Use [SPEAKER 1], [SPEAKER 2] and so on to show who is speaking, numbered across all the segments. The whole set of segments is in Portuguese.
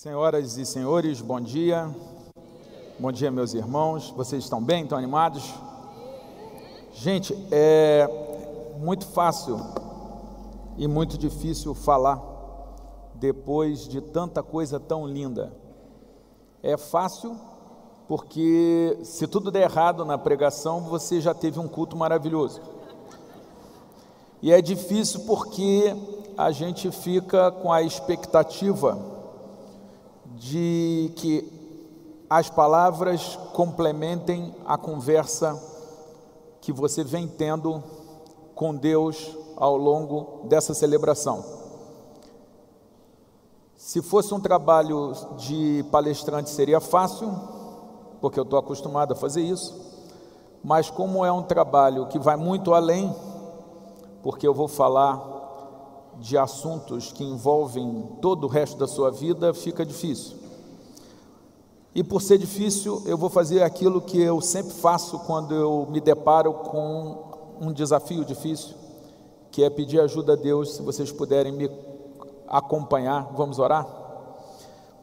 [SPEAKER 1] Senhoras e senhores, bom dia. Bom dia, meus irmãos. Vocês estão bem? Estão animados? Gente, é muito fácil e muito difícil falar depois de tanta coisa tão linda. É fácil porque se tudo der errado na pregação, você já teve um culto maravilhoso. E é difícil porque a gente fica com a expectativa de que as palavras complementem a conversa que você vem tendo com Deus ao longo dessa celebração. Se fosse um trabalho de palestrante seria fácil, porque eu estou acostumado a fazer isso, mas como é um trabalho que vai muito além, porque eu vou falar de assuntos que envolvem todo o resto da sua vida, fica difícil. E por ser difícil, eu vou fazer aquilo que eu sempre faço quando eu me deparo com um desafio difícil, que é pedir ajuda a Deus, se vocês puderem me acompanhar. Vamos orar?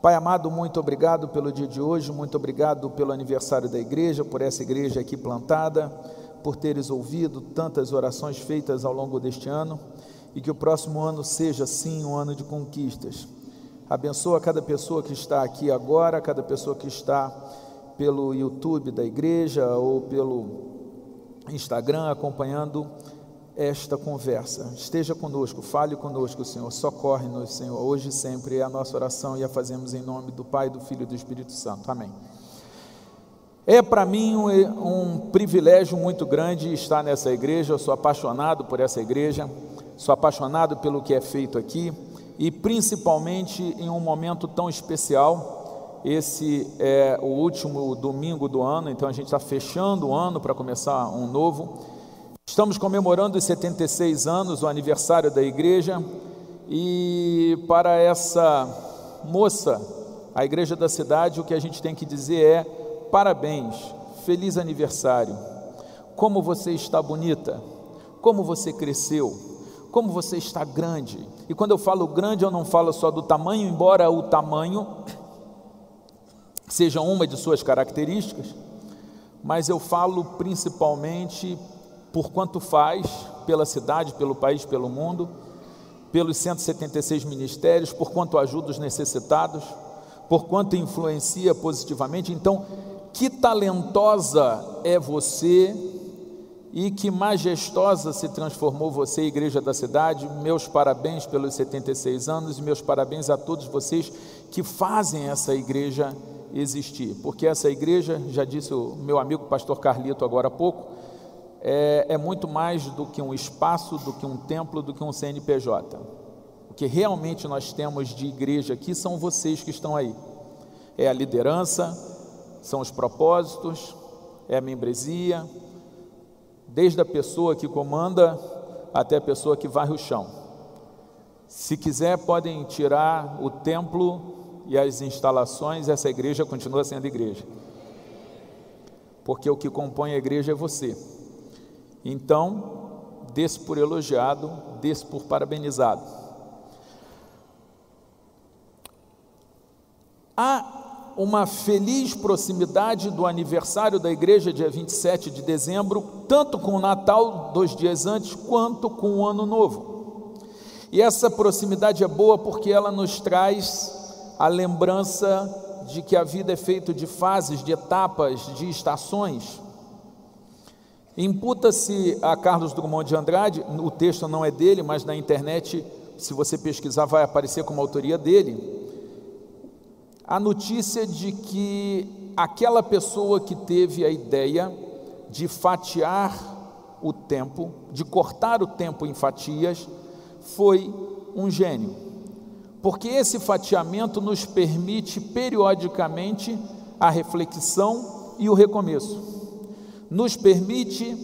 [SPEAKER 1] Pai amado, muito obrigado pelo dia de hoje, muito obrigado pelo aniversário da igreja, por essa igreja aqui plantada, por teres ouvido tantas orações feitas ao longo deste ano e que o próximo ano seja sim um ano de conquistas. Abençoa cada pessoa que está aqui agora, cada pessoa que está pelo YouTube da igreja ou pelo Instagram acompanhando esta conversa. Esteja conosco, fale conosco, Senhor, socorre-nos, Senhor, hoje e sempre é a nossa oração e a fazemos em nome do Pai, do Filho e do Espírito Santo. Amém. É para mim um, um privilégio muito grande estar nessa igreja, eu sou apaixonado por essa igreja sou apaixonado pelo que é feito aqui e principalmente em um momento tão especial. Esse é o último domingo do ano, então a gente está fechando o ano para começar um novo. Estamos comemorando os 76 anos, o aniversário da igreja, e para essa moça, a igreja da cidade, o que a gente tem que dizer é: parabéns, feliz aniversário. Como você está bonita, como você cresceu, como você está grande. E quando eu falo grande, eu não falo só do tamanho, embora o tamanho seja uma de suas características, mas eu falo principalmente por quanto faz pela cidade, pelo país, pelo mundo, pelos 176 ministérios, por quanto ajuda os necessitados, por quanto influencia positivamente. Então, que talentosa é você e que majestosa se transformou você, igreja da cidade. Meus parabéns pelos 76 anos e meus parabéns a todos vocês que fazem essa igreja existir, porque essa igreja, já disse o meu amigo pastor Carlito agora há pouco, é, é muito mais do que um espaço, do que um templo, do que um CNPJ. O que realmente nós temos de igreja aqui são vocês que estão aí. É a liderança, são os propósitos, é a membresia, desde a pessoa que comanda até a pessoa que varre o chão. Se quiser, podem tirar o templo e as instalações, essa igreja continua sendo igreja. Porque o que compõe a igreja é você. Então, desse por elogiado, desse por parabenizado. Há uma feliz proximidade do aniversário da igreja, dia 27 de dezembro, tanto com o Natal, dois dias antes, quanto com o Ano Novo. E essa proximidade é boa porque ela nos traz a lembrança de que a vida é feita de fases, de etapas, de estações. Imputa-se a Carlos Drummond de Andrade, o texto não é dele, mas na internet, se você pesquisar, vai aparecer como autoria dele a notícia de que aquela pessoa que teve a ideia de fatiar o tempo, de cortar o tempo em fatias, foi um gênio. Porque esse fatiamento nos permite periodicamente a reflexão e o recomeço. Nos permite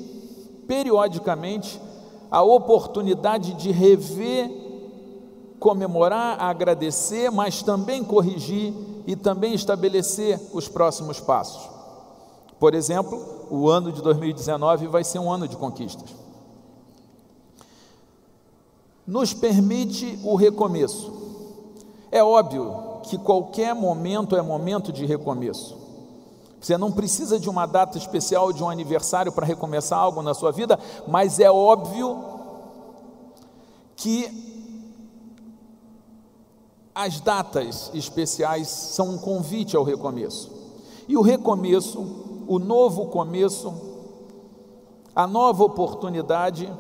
[SPEAKER 1] periodicamente a oportunidade de rever, comemorar, agradecer, mas também corrigir e também estabelecer os próximos passos. Por exemplo, o ano de 2019 vai ser um ano de conquistas. Nos permite o recomeço. É óbvio que qualquer momento é momento de recomeço. Você não precisa de uma data especial, de um aniversário para recomeçar algo na sua vida, mas é óbvio que as datas especiais são um convite ao recomeço. E o recomeço, o novo começo, a nova oportunidade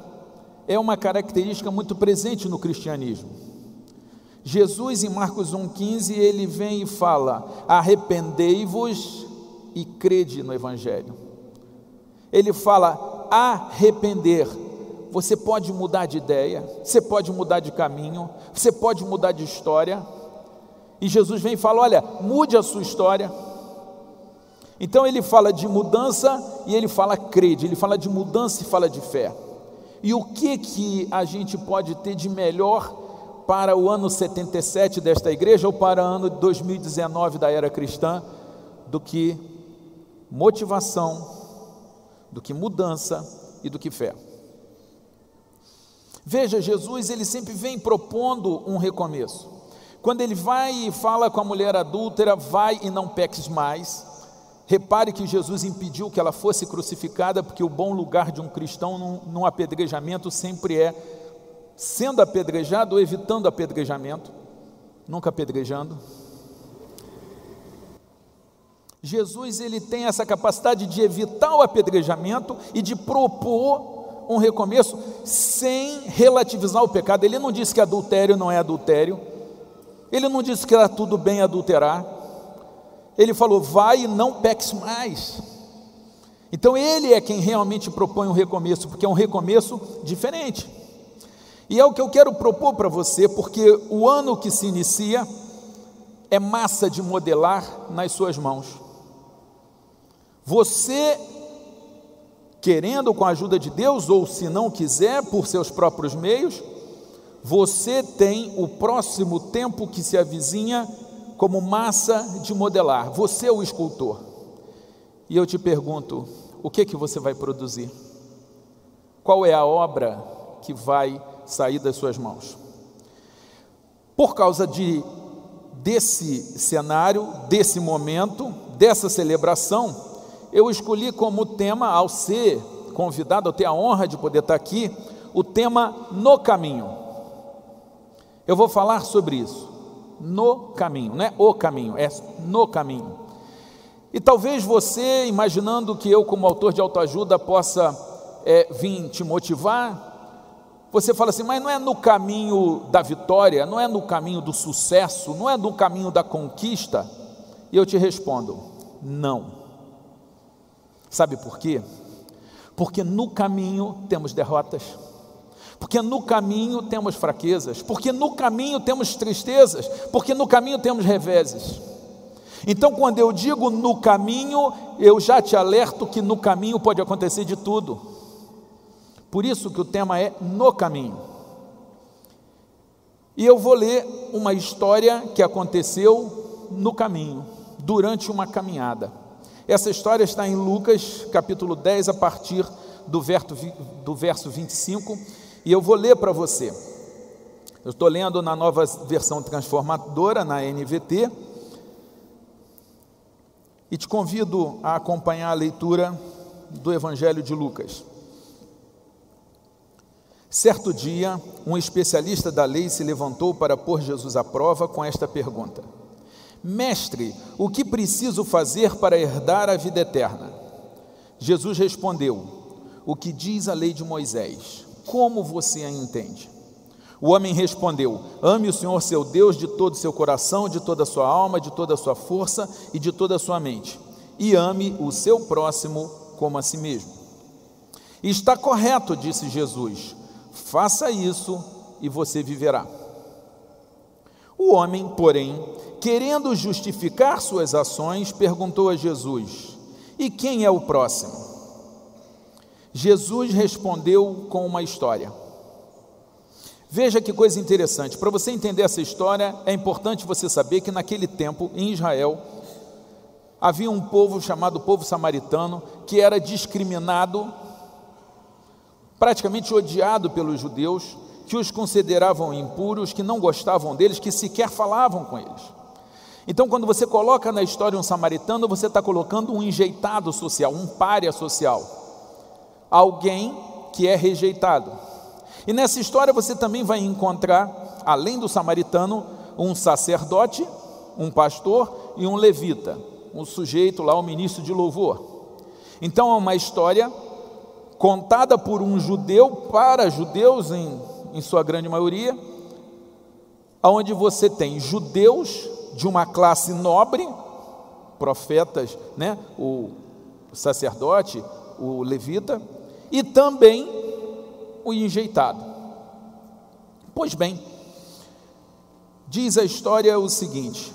[SPEAKER 1] é uma característica muito presente no cristianismo. Jesus, em Marcos 1,15, ele vem e fala: arrependei-vos e crede no Evangelho. Ele fala: arrepender. Você pode mudar de ideia, você pode mudar de caminho, você pode mudar de história. E Jesus vem e fala: olha, mude a sua história. Então ele fala de mudança e ele fala crede, ele fala de mudança e fala de fé. E o que que a gente pode ter de melhor para o ano 77 desta igreja ou para o ano 2019 da era cristã do que motivação, do que mudança e do que fé? Veja, Jesus ele sempre vem propondo um recomeço. Quando ele vai e fala com a mulher adúltera, vai e não peques mais. Repare que Jesus impediu que ela fosse crucificada, porque o bom lugar de um cristão num, num apedrejamento sempre é sendo apedrejado ou evitando apedrejamento, nunca apedrejando. Jesus ele tem essa capacidade de evitar o apedrejamento e de propor um recomeço sem relativizar o pecado. Ele não disse que adultério não é adultério. Ele não disse que era tudo bem adulterar. Ele falou: vai e não peques mais. Então ele é quem realmente propõe um recomeço, porque é um recomeço diferente. E é o que eu quero propor para você, porque o ano que se inicia é massa de modelar nas suas mãos. Você, querendo com a ajuda de Deus, ou se não quiser, por seus próprios meios, você tem o próximo tempo que se avizinha como massa de modelar. Você é o escultor. E eu te pergunto, o que que você vai produzir? Qual é a obra que vai sair das suas mãos? Por causa de desse cenário, desse momento, dessa celebração, eu escolhi como tema ao ser convidado, ao ter a honra de poder estar aqui, o tema no caminho. Eu vou falar sobre isso no caminho, não é o caminho, é no caminho. E talvez você, imaginando que eu, como autor de autoajuda, possa é, vir te motivar, você fala assim, mas não é no caminho da vitória, não é no caminho do sucesso, não é no caminho da conquista? E eu te respondo, não. Sabe por quê? Porque no caminho temos derrotas porque no caminho temos fraquezas, porque no caminho temos tristezas, porque no caminho temos reveses. Então, quando eu digo no caminho, eu já te alerto que no caminho pode acontecer de tudo. Por isso que o tema é no caminho. E eu vou ler uma história que aconteceu no caminho, durante uma caminhada. Essa história está em Lucas, capítulo 10, a partir do verso, do verso 25 e eu vou ler para você. Eu estou lendo na nova versão transformadora, na NVT, e te convido a acompanhar a leitura do Evangelho de Lucas. Certo dia, um especialista da lei se levantou para pôr Jesus à prova com esta pergunta: Mestre, o que preciso fazer para herdar a vida eterna? Jesus respondeu: O que diz a lei de Moisés? como você a entende? O homem respondeu: Ame o Senhor seu Deus de todo o seu coração, de toda a sua alma, de toda a sua força e de toda a sua mente, e ame o seu próximo como a si mesmo. Está correto, disse Jesus, faça isso e você viverá. O homem, porém, querendo justificar suas ações, perguntou a Jesus: E quem é o próximo? Jesus respondeu com uma história. Veja que coisa interessante. Para você entender essa história, é importante você saber que naquele tempo, em Israel, havia um povo chamado povo samaritano que era discriminado, praticamente odiado pelos judeus, que os consideravam impuros, que não gostavam deles, que sequer falavam com eles. Então, quando você coloca na história um samaritano, você está colocando um enjeitado social, um párea social, alguém que é rejeitado. E nessa história você também vai encontrar, além do samaritano, um sacerdote, um pastor e um levita, um sujeito lá, um ministro de louvor. Então é uma história contada por um judeu para judeus, em, em sua grande maioria, onde você tem judeus de uma classe nobre, profetas, né, o sacerdote, o levita, e também o enjeitado. Pois bem, diz a história o seguinte: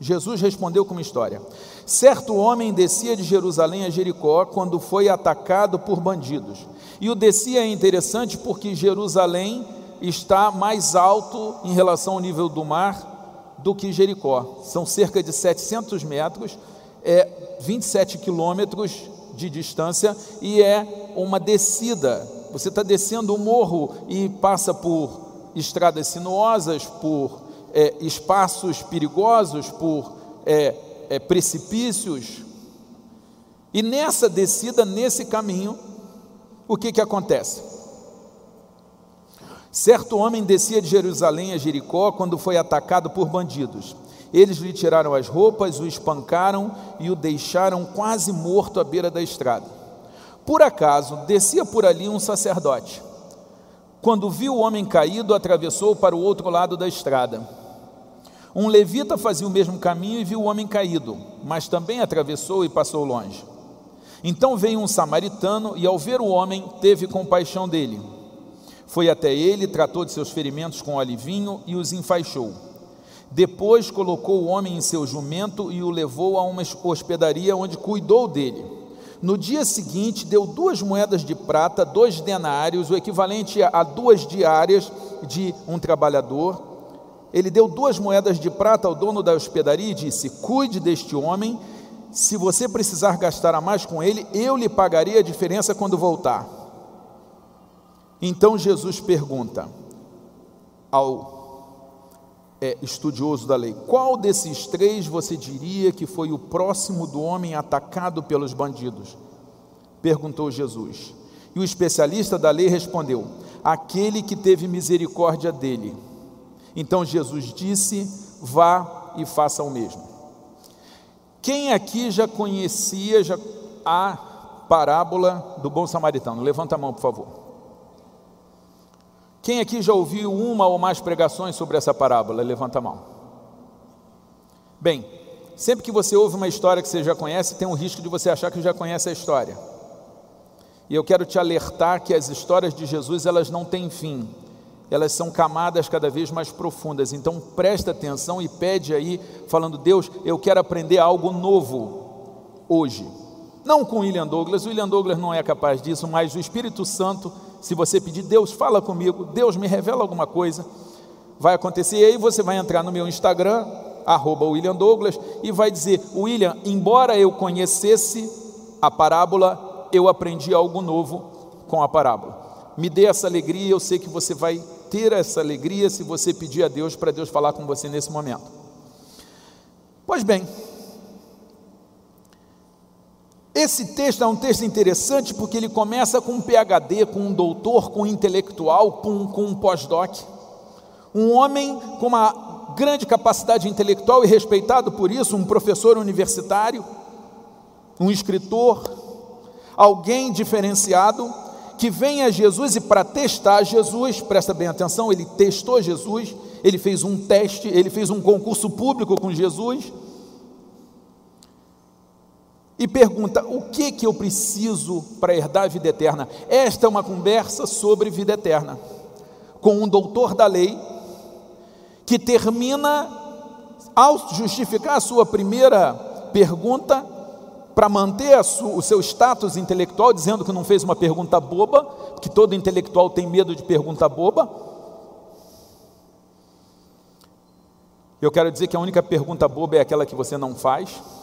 [SPEAKER 1] Jesus respondeu com uma história. Certo homem descia de Jerusalém a Jericó quando foi atacado por bandidos. E o descia é interessante porque Jerusalém está mais alto em relação ao nível do mar do que Jericó. São cerca de 700 metros, é 27 quilômetros de distância e é uma descida. Você está descendo o morro e passa por estradas sinuosas, por é, espaços perigosos, por é, é, precipícios. E nessa descida, nesse caminho, o que, que acontece? Certo homem descia de Jerusalém a Jericó quando foi atacado por bandidos. Eles lhe tiraram as roupas, o espancaram e o deixaram quase morto à beira da estrada. Por acaso, descia por ali um sacerdote. Quando viu o homem caído, atravessou para o outro lado da estrada. Um levita fazia o mesmo caminho e viu o homem caído, mas também atravessou e passou longe. Então veio um samaritano e, ao ver o homem, teve compaixão dele foi até ele, tratou de seus ferimentos com óleo e vinho e os enfaixou. Depois colocou o homem em seu jumento e o levou a uma hospedaria onde cuidou dele. No dia seguinte, deu duas moedas de prata, dois denários, o equivalente a duas diárias de um trabalhador. Ele deu duas moedas de prata ao dono da hospedaria e disse: Cuide deste homem, se você precisar gastar a mais com ele, eu lhe pagarei a diferença quando voltar. Então Jesus pergunta ao é, estudioso da lei: qual desses três você diria que foi o próximo do homem atacado pelos bandidos? Perguntou Jesus. E o especialista da lei respondeu: aquele que teve misericórdia dele. Então Jesus disse: vá e faça o mesmo. Quem aqui já conhecia já a parábola do bom samaritano? Levanta a mão, por favor. Quem aqui já ouviu uma ou mais pregações sobre essa parábola? Levanta a mão. Bem, sempre que você ouve uma história que você já conhece, tem um risco de você achar que já conhece a história. E eu quero te alertar que as histórias de Jesus, elas não têm fim. Elas são camadas cada vez mais profundas. Então presta atenção e pede aí, falando: "Deus, eu quero aprender algo novo hoje". Não com William Douglas, o William Douglas não é capaz disso, mas o Espírito Santo se você pedir, Deus fala comigo, Deus me revela alguma coisa, vai acontecer. E aí você vai entrar no meu Instagram, arroba William Douglas, e vai dizer: William, embora eu conhecesse a parábola, eu aprendi algo novo com a parábola. Me dê essa alegria, eu sei que você vai ter essa alegria se você pedir a Deus para Deus falar com você nesse momento. Pois bem, esse texto é um texto interessante porque ele começa com um PhD, com um doutor, com um intelectual, com, com um pós-doc. Um homem com uma grande capacidade intelectual e respeitado por isso, um professor universitário, um escritor, alguém diferenciado, que vem a Jesus e para testar Jesus, presta bem atenção, ele testou Jesus, ele fez um teste, ele fez um concurso público com Jesus e pergunta: o que que eu preciso para herdar a vida eterna? Esta é uma conversa sobre vida eterna, com um doutor da lei, que termina, ao justificar a sua primeira pergunta, para manter sua, o seu status intelectual, dizendo que não fez uma pergunta boba, que todo intelectual tem medo de pergunta boba. Eu quero dizer que a única pergunta boba é aquela que você não faz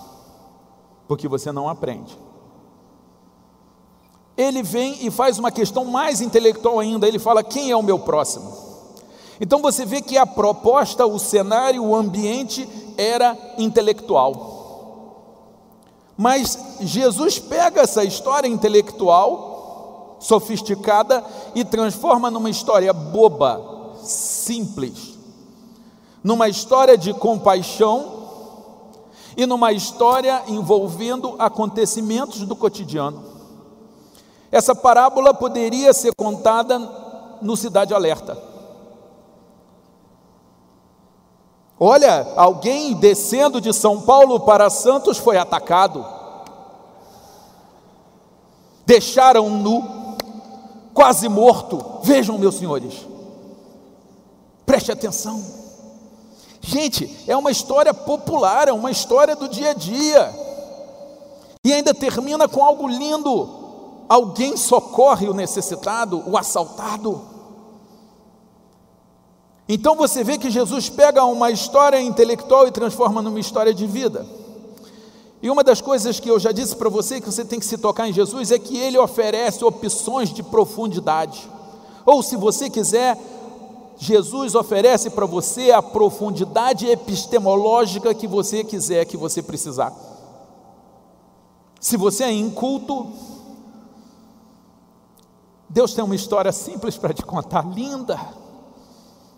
[SPEAKER 1] porque você não aprende. Ele vem e faz uma questão mais intelectual ainda. Ele fala: quem é o meu próximo? Então você vê que a proposta, o cenário, o ambiente era intelectual. Mas Jesus pega essa história intelectual, sofisticada, e transforma numa história boba, simples, numa história de compaixão e numa história envolvendo acontecimentos do cotidiano. Essa parábola poderia ser contada no Cidade Alerta. Olha, alguém descendo de São Paulo para Santos foi atacado. Deixaram nu, quase morto. Vejam, meus senhores. Preste atenção. Gente, é uma história popular, é uma história do dia a dia. E ainda termina com algo lindo. Alguém socorre o necessitado, o assaltado. Então você vê que Jesus pega uma história intelectual e transforma numa história de vida. E uma das coisas que eu já disse para você que você tem que se tocar em Jesus é que ele oferece opções de profundidade. Ou se você quiser, Jesus oferece para você a profundidade epistemológica que você quiser, que você precisar. Se você é inculto, Deus tem uma história simples para te contar, linda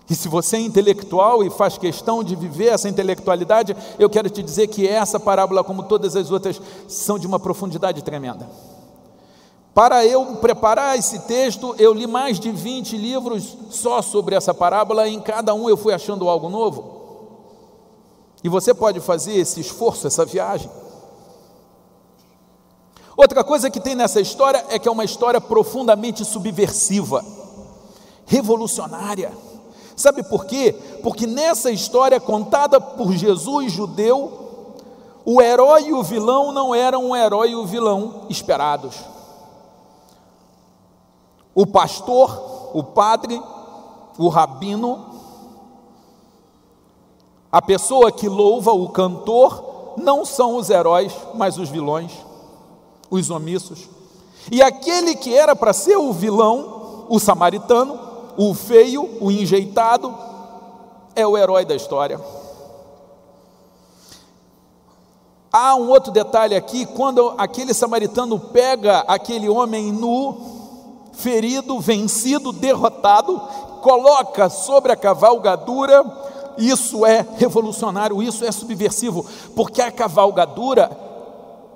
[SPEAKER 1] e se você é intelectual e faz questão de viver essa intelectualidade, eu quero te dizer que essa parábola, como todas as outras, são de uma profundidade tremenda. Para eu preparar esse texto, eu li mais de 20 livros só sobre essa parábola, e em cada um eu fui achando algo novo. E você pode fazer esse esforço, essa viagem. Outra coisa que tem nessa história é que é uma história profundamente subversiva, revolucionária. Sabe por quê? Porque nessa história contada por Jesus judeu, o herói e o vilão não eram um herói e o vilão esperados. O pastor, o padre, o rabino, a pessoa que louva, o cantor, não são os heróis, mas os vilões, os omissos. E aquele que era para ser o vilão, o samaritano, o feio, o enjeitado, é o herói da história. Há um outro detalhe aqui: quando aquele samaritano pega aquele homem nu, ferido, vencido, derrotado, coloca sobre a cavalgadura, isso é revolucionário, isso é subversivo, porque a cavalgadura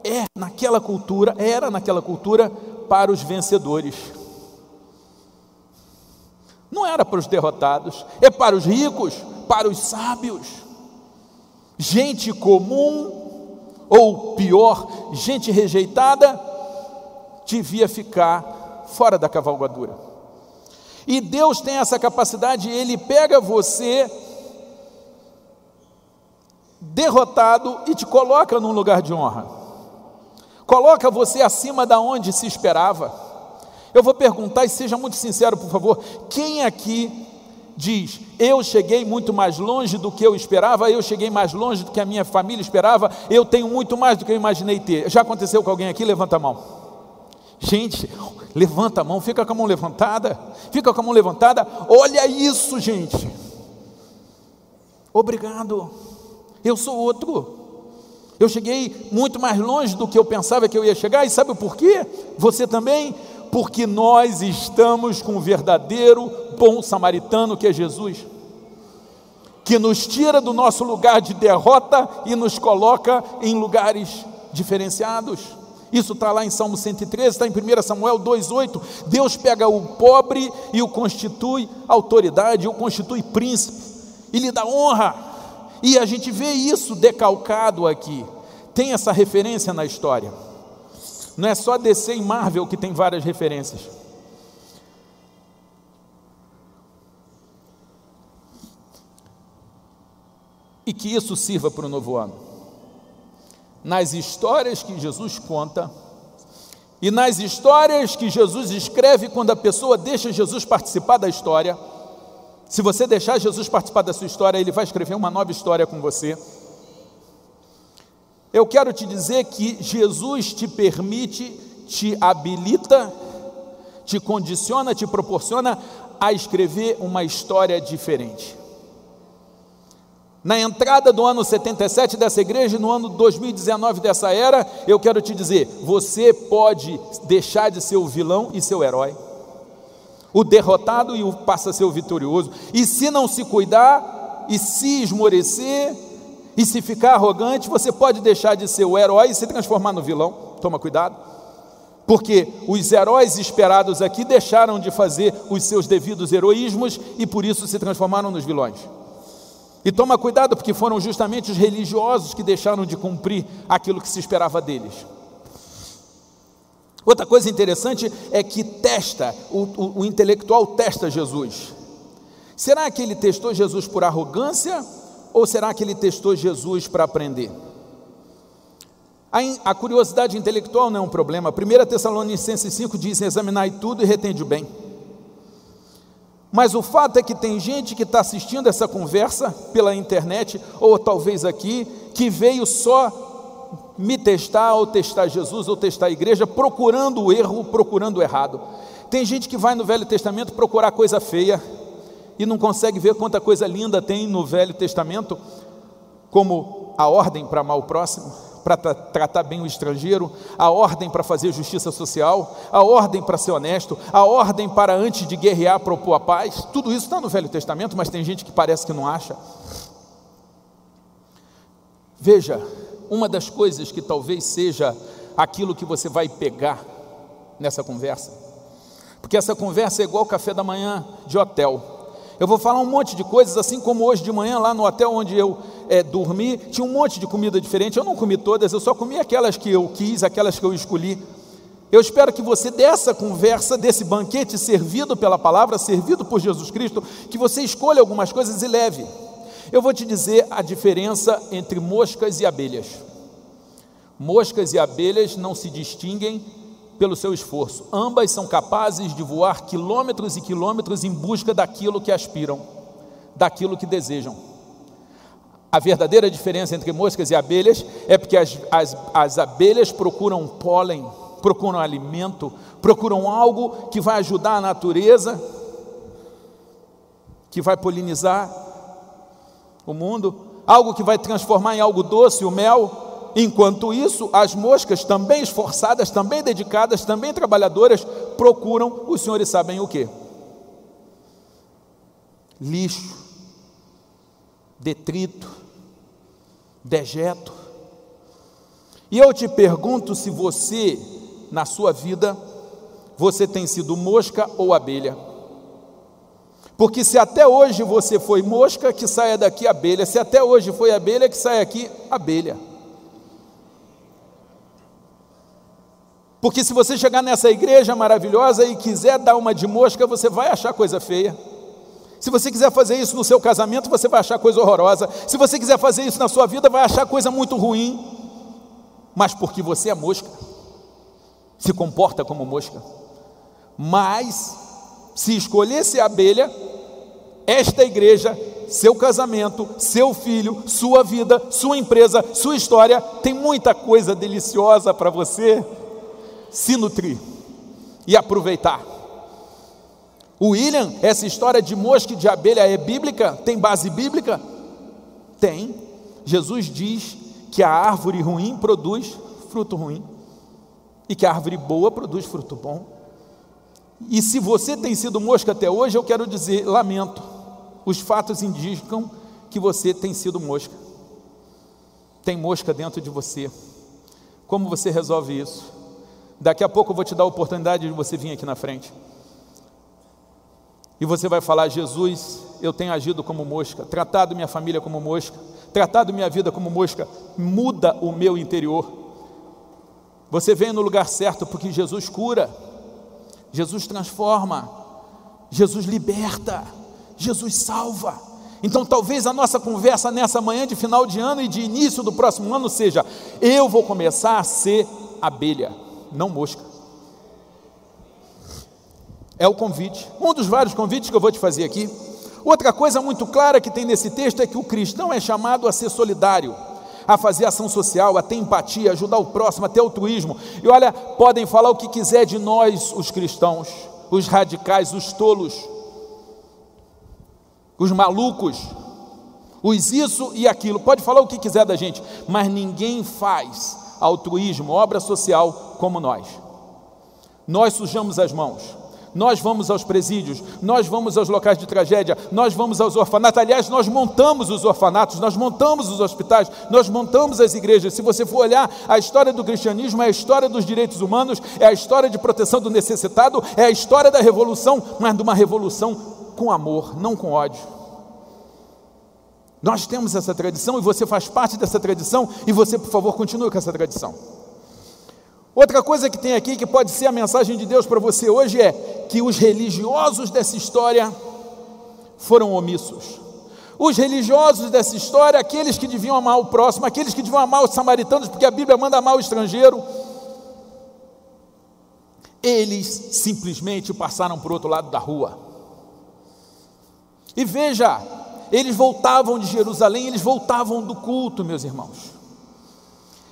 [SPEAKER 1] é naquela cultura, era naquela cultura para os vencedores não era para os derrotados, é para os ricos, para os sábios. Gente comum, ou pior, gente rejeitada, devia ficar fora da cavalgadura. E Deus tem essa capacidade, Ele pega você derrotado e te coloca num lugar de honra. Coloca você acima da onde se esperava. Eu vou perguntar e seja muito sincero, por favor. Quem aqui diz: Eu cheguei muito mais longe do que eu esperava, eu cheguei mais longe do que a minha família esperava, eu tenho muito mais do que eu imaginei ter. Já aconteceu com alguém aqui? Levanta a mão. Gente, levanta a mão, fica com a mão levantada, fica com a mão levantada. Olha isso, gente. Obrigado. Eu sou outro. Eu cheguei muito mais longe do que eu pensava que eu ia chegar, e sabe por quê? Você também? porque nós estamos com o verdadeiro bom samaritano que é Jesus, que nos tira do nosso lugar de derrota e nos coloca em lugares diferenciados. Isso está lá em Salmo 113, está em 1 Samuel 2,8. Deus pega o pobre e o constitui autoridade, o constitui príncipe, e lhe dá honra. E a gente vê isso decalcado aqui. Tem essa referência na história. Não é só descer em Marvel que tem várias referências. E que isso sirva para o novo ano. Nas histórias que Jesus conta, e nas histórias que Jesus escreve quando a pessoa deixa Jesus participar da história, se você deixar Jesus participar da sua história, ele vai escrever uma nova história com você. Eu quero te dizer que Jesus te permite, te habilita, te condiciona, te proporciona a escrever uma história diferente. Na entrada do ano 77 dessa igreja, no ano 2019 dessa era, eu quero te dizer: você pode deixar de ser o vilão e ser o herói, o derrotado e o passa a ser o vitorioso. E se não se cuidar e se esmorecer e se ficar arrogante, você pode deixar de ser o herói e se transformar no vilão. Toma cuidado. Porque os heróis esperados aqui deixaram de fazer os seus devidos heroísmos e por isso se transformaram nos vilões. E toma cuidado, porque foram justamente os religiosos que deixaram de cumprir aquilo que se esperava deles. Outra coisa interessante é que testa, o, o, o intelectual testa Jesus. Será que ele testou Jesus por arrogância ou será que ele testou Jesus para aprender? A, a, curiosidade intelectual não é um problema. 1 Tessalonicenses 5 diz: examinai tudo e retende o bem. Mas o fato é que tem gente que está assistindo essa conversa pela internet, ou talvez aqui, que veio só me testar, ou testar Jesus, ou testar a igreja, procurando o erro, procurando o errado. Tem gente que vai no Velho Testamento procurar coisa feia e não consegue ver quanta coisa linda tem no Velho Testamento, como a ordem para amar o próximo para tratar bem o estrangeiro, a ordem para fazer justiça social, a ordem para ser honesto, a ordem para antes de guerrear propor a paz. Tudo isso está no Velho Testamento, mas tem gente que parece que não acha. Veja, uma das coisas que talvez seja aquilo que você vai pegar nessa conversa, porque essa conversa é igual café da manhã de hotel. Eu vou falar um monte de coisas, assim como hoje de manhã, lá no hotel onde eu é, dormi, tinha um monte de comida diferente. Eu não comi todas, eu só comi aquelas que eu quis, aquelas que eu escolhi. Eu espero que você, dessa conversa, desse banquete servido pela palavra, servido por Jesus Cristo, que você escolha algumas coisas e leve. Eu vou te dizer a diferença entre moscas e abelhas. Moscas e abelhas não se distinguem pelo seu esforço. Ambas são capazes de voar quilômetros e quilômetros em busca daquilo que aspiram, daquilo que desejam. A verdadeira diferença entre moscas e abelhas é porque as, as, as abelhas procuram pólen, procuram alimento, procuram algo que vai ajudar a natureza, que vai polinizar o mundo, algo que vai transformar em algo doce o mel, Enquanto isso, as moscas, também esforçadas, também dedicadas, também trabalhadoras, procuram, os senhores sabem o que? Lixo, detrito, dejeto. E eu te pergunto se você, na sua vida, você tem sido mosca ou abelha. Porque se até hoje você foi mosca, que saia daqui abelha. Se até hoje foi abelha, que saia aqui abelha. Porque se você chegar nessa igreja maravilhosa e quiser dar uma de mosca, você vai achar coisa feia. Se você quiser fazer isso no seu casamento, você vai achar coisa horrorosa. Se você quiser fazer isso na sua vida, vai achar coisa muito ruim. Mas porque você é mosca, se comporta como mosca. Mas, se escolher ser abelha, esta igreja, seu casamento, seu filho, sua vida, sua empresa, sua história, tem muita coisa deliciosa para você se nutrir e aproveitar. O William, essa história de mosca e de abelha é bíblica? Tem base bíblica? Tem. Jesus diz que a árvore ruim produz fruto ruim e que a árvore boa produz fruto bom. E se você tem sido mosca até hoje, eu quero dizer, lamento, os fatos indicam que você tem sido mosca. Tem mosca dentro de você. Como você resolve isso? Daqui a pouco eu vou te dar a oportunidade de você vir aqui na frente. E você vai falar: Jesus, eu tenho agido como mosca, tratado minha família como mosca, tratado minha vida como mosca, muda o meu interior. Você vem no lugar certo porque Jesus cura, Jesus transforma, Jesus liberta, Jesus salva. Então, talvez a nossa conversa nessa manhã de final de ano e de início do próximo ano seja: eu vou começar a ser abelha não mosca. É o convite, um dos vários convites que eu vou te fazer aqui. Outra coisa muito clara que tem nesse texto é que o cristão é chamado a ser solidário, a fazer ação social, a ter empatia, ajudar o próximo, a ter altruísmo. E olha, podem falar o que quiser de nós, os cristãos, os radicais, os tolos. os malucos, os isso e aquilo. Pode falar o que quiser da gente, mas ninguém faz altruísmo, obra social como nós. Nós sujamos as mãos nós vamos aos presídios, nós vamos aos locais de tragédia, nós vamos aos orfanatos. Aliás, nós montamos os orfanatos, nós montamos os hospitais, nós montamos as igrejas. Se você for olhar, a história do cristianismo é a história dos direitos humanos, é a história de proteção do necessitado, é a história da revolução, mas de uma revolução com amor, não com ódio. Nós temos essa tradição e você faz parte dessa tradição, e você, por favor, continue com essa tradição. Outra coisa que tem aqui que pode ser a mensagem de Deus para você hoje é que os religiosos dessa história foram omissos. Os religiosos dessa história, aqueles que deviam amar o próximo, aqueles que deviam amar os samaritanos, porque a Bíblia manda amar o estrangeiro, eles simplesmente passaram para o outro lado da rua. E veja, eles voltavam de Jerusalém, eles voltavam do culto, meus irmãos.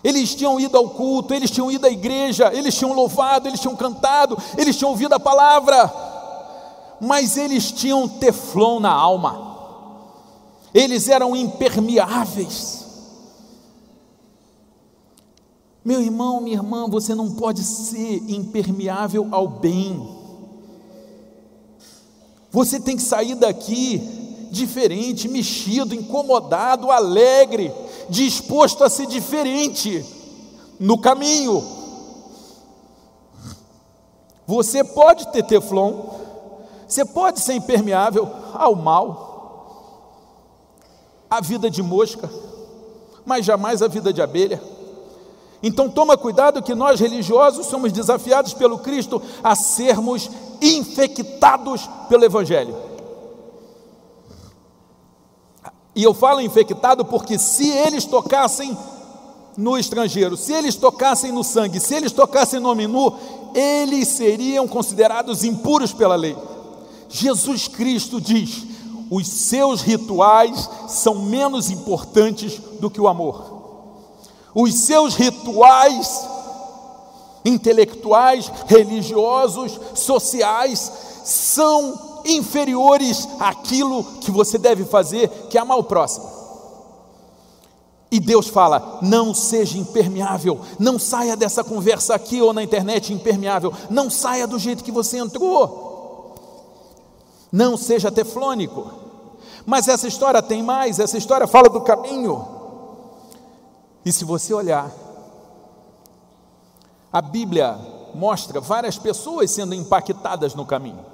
[SPEAKER 1] Eles tinham ido ao culto, eles tinham ido à igreja, eles tinham louvado, eles tinham cantado, eles tinham ouvido a palavra, mas eles tinham teflon na alma, eles eram impermeáveis. Meu irmão, minha irmã, você não pode ser impermeável ao bem. Você tem que sair daqui diferente, mexido, incomodado, alegre disposto a ser diferente no caminho. Você pode ter teflon, você pode ser impermeável ao mal, à vida de mosca, mas jamais à vida de abelha. Então toma cuidado que nós religiosos somos desafiados pelo Cristo a sermos infectados pelo Evangelho. E eu falo infectado porque se eles tocassem no estrangeiro, se eles tocassem no sangue, se eles tocassem no homem nu, eles seriam considerados impuros pela lei. Jesus Cristo diz: os seus rituais são menos importantes do que o amor. Os seus rituais intelectuais, religiosos, sociais inferiores àquilo que você deve fazer, que é amar o próximo. E Deus fala: não seja impermeável, não saia dessa conversa aqui ou na internet impermeável, não saia do jeito que você entrou, não seja teflônico. Mas essa história tem mais, essa história fala do caminho. E se você olhar, a Bíblia mostra várias pessoas sendo impactadas no caminho.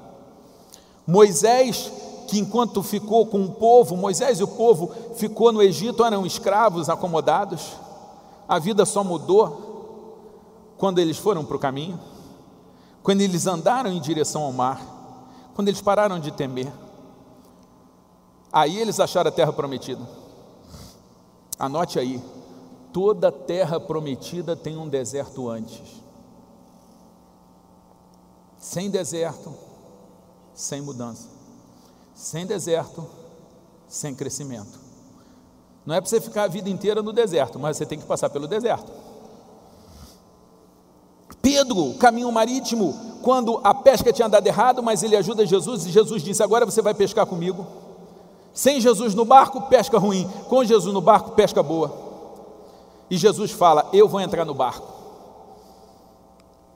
[SPEAKER 1] Moisés, que enquanto ficou com o povo, Moisés e o povo ficou no Egito, eram escravos acomodados. A vida só mudou quando eles foram para o caminho, quando eles andaram em direção ao mar, quando eles pararam de temer. Aí eles acharam a terra prometida. Anote aí, toda terra prometida tem um deserto antes. Sem deserto, sem mudança, sem deserto, sem crescimento. Não é para você ficar a vida inteira no deserto, mas você tem que passar pelo deserto. Pedro, caminho marítimo, quando a pesca tinha dado errado, mas ele ajuda Jesus e Jesus disse: Agora você vai pescar comigo. Sem Jesus no barco, pesca ruim. Com Jesus no barco, pesca boa. E Jesus fala: Eu vou entrar no barco.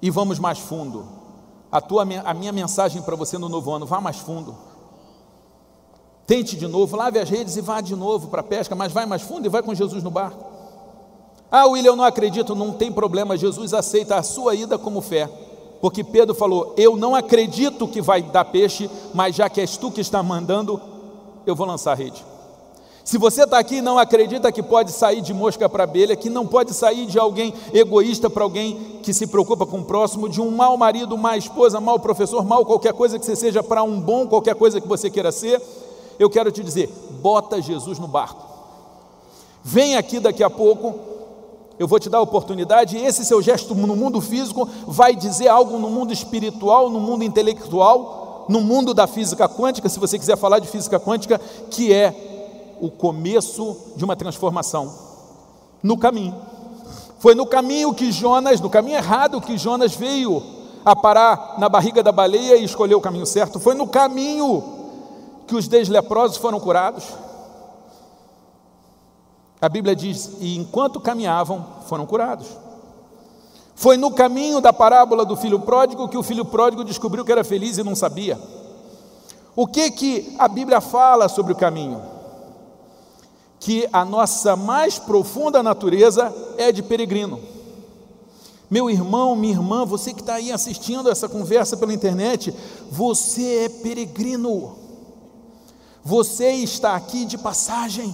[SPEAKER 1] E vamos mais fundo a, tua, a minha mensagem para você no novo ano: vá mais fundo. Tente de novo, lave as redes e vá de novo para a pesca, mas vai mais fundo e vai com Jesus no barco. Ah, William, eu não acredito, não tem problema, Jesus aceita a sua ida como fé. Porque Pedro falou: Eu não acredito que vai dar peixe, mas já que és tu que está mandando, eu vou lançar a rede. Se você está aqui e não acredita que pode sair de mosca para abelha, que não pode sair de alguém egoísta para alguém que se preocupa com o próximo, de um mau marido, má esposa, mau professor, mal qualquer coisa que você seja para um bom, qualquer coisa que você queira ser, eu quero te dizer: bota Jesus no barco. Vem aqui daqui a pouco, eu vou te dar a oportunidade, e esse seu gesto no mundo físico vai dizer algo no mundo espiritual, no mundo intelectual, no mundo da física quântica, se você quiser falar de física quântica, que é o começo de uma transformação no caminho. Foi no caminho que Jonas, no caminho errado que Jonas veio a parar na barriga da baleia e escolheu o caminho certo. Foi no caminho que os dez leprosos foram curados? A Bíblia diz: e enquanto caminhavam, foram curados. Foi no caminho da parábola do filho pródigo que o filho pródigo descobriu que era feliz e não sabia. O que que a Bíblia fala sobre o caminho? Que a nossa mais profunda natureza é de peregrino. Meu irmão, minha irmã, você que está aí assistindo essa conversa pela internet, você é peregrino. Você está aqui de passagem.